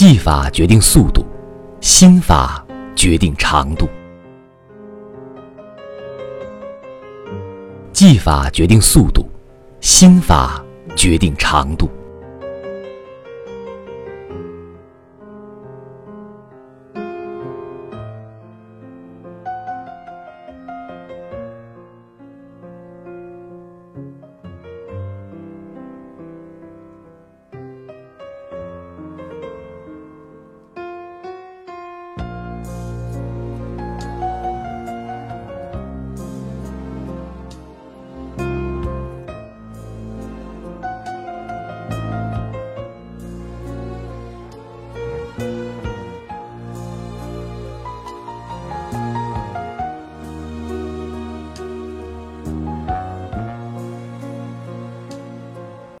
技法决定速度心法决定长度。技法决定速度心法决定长度。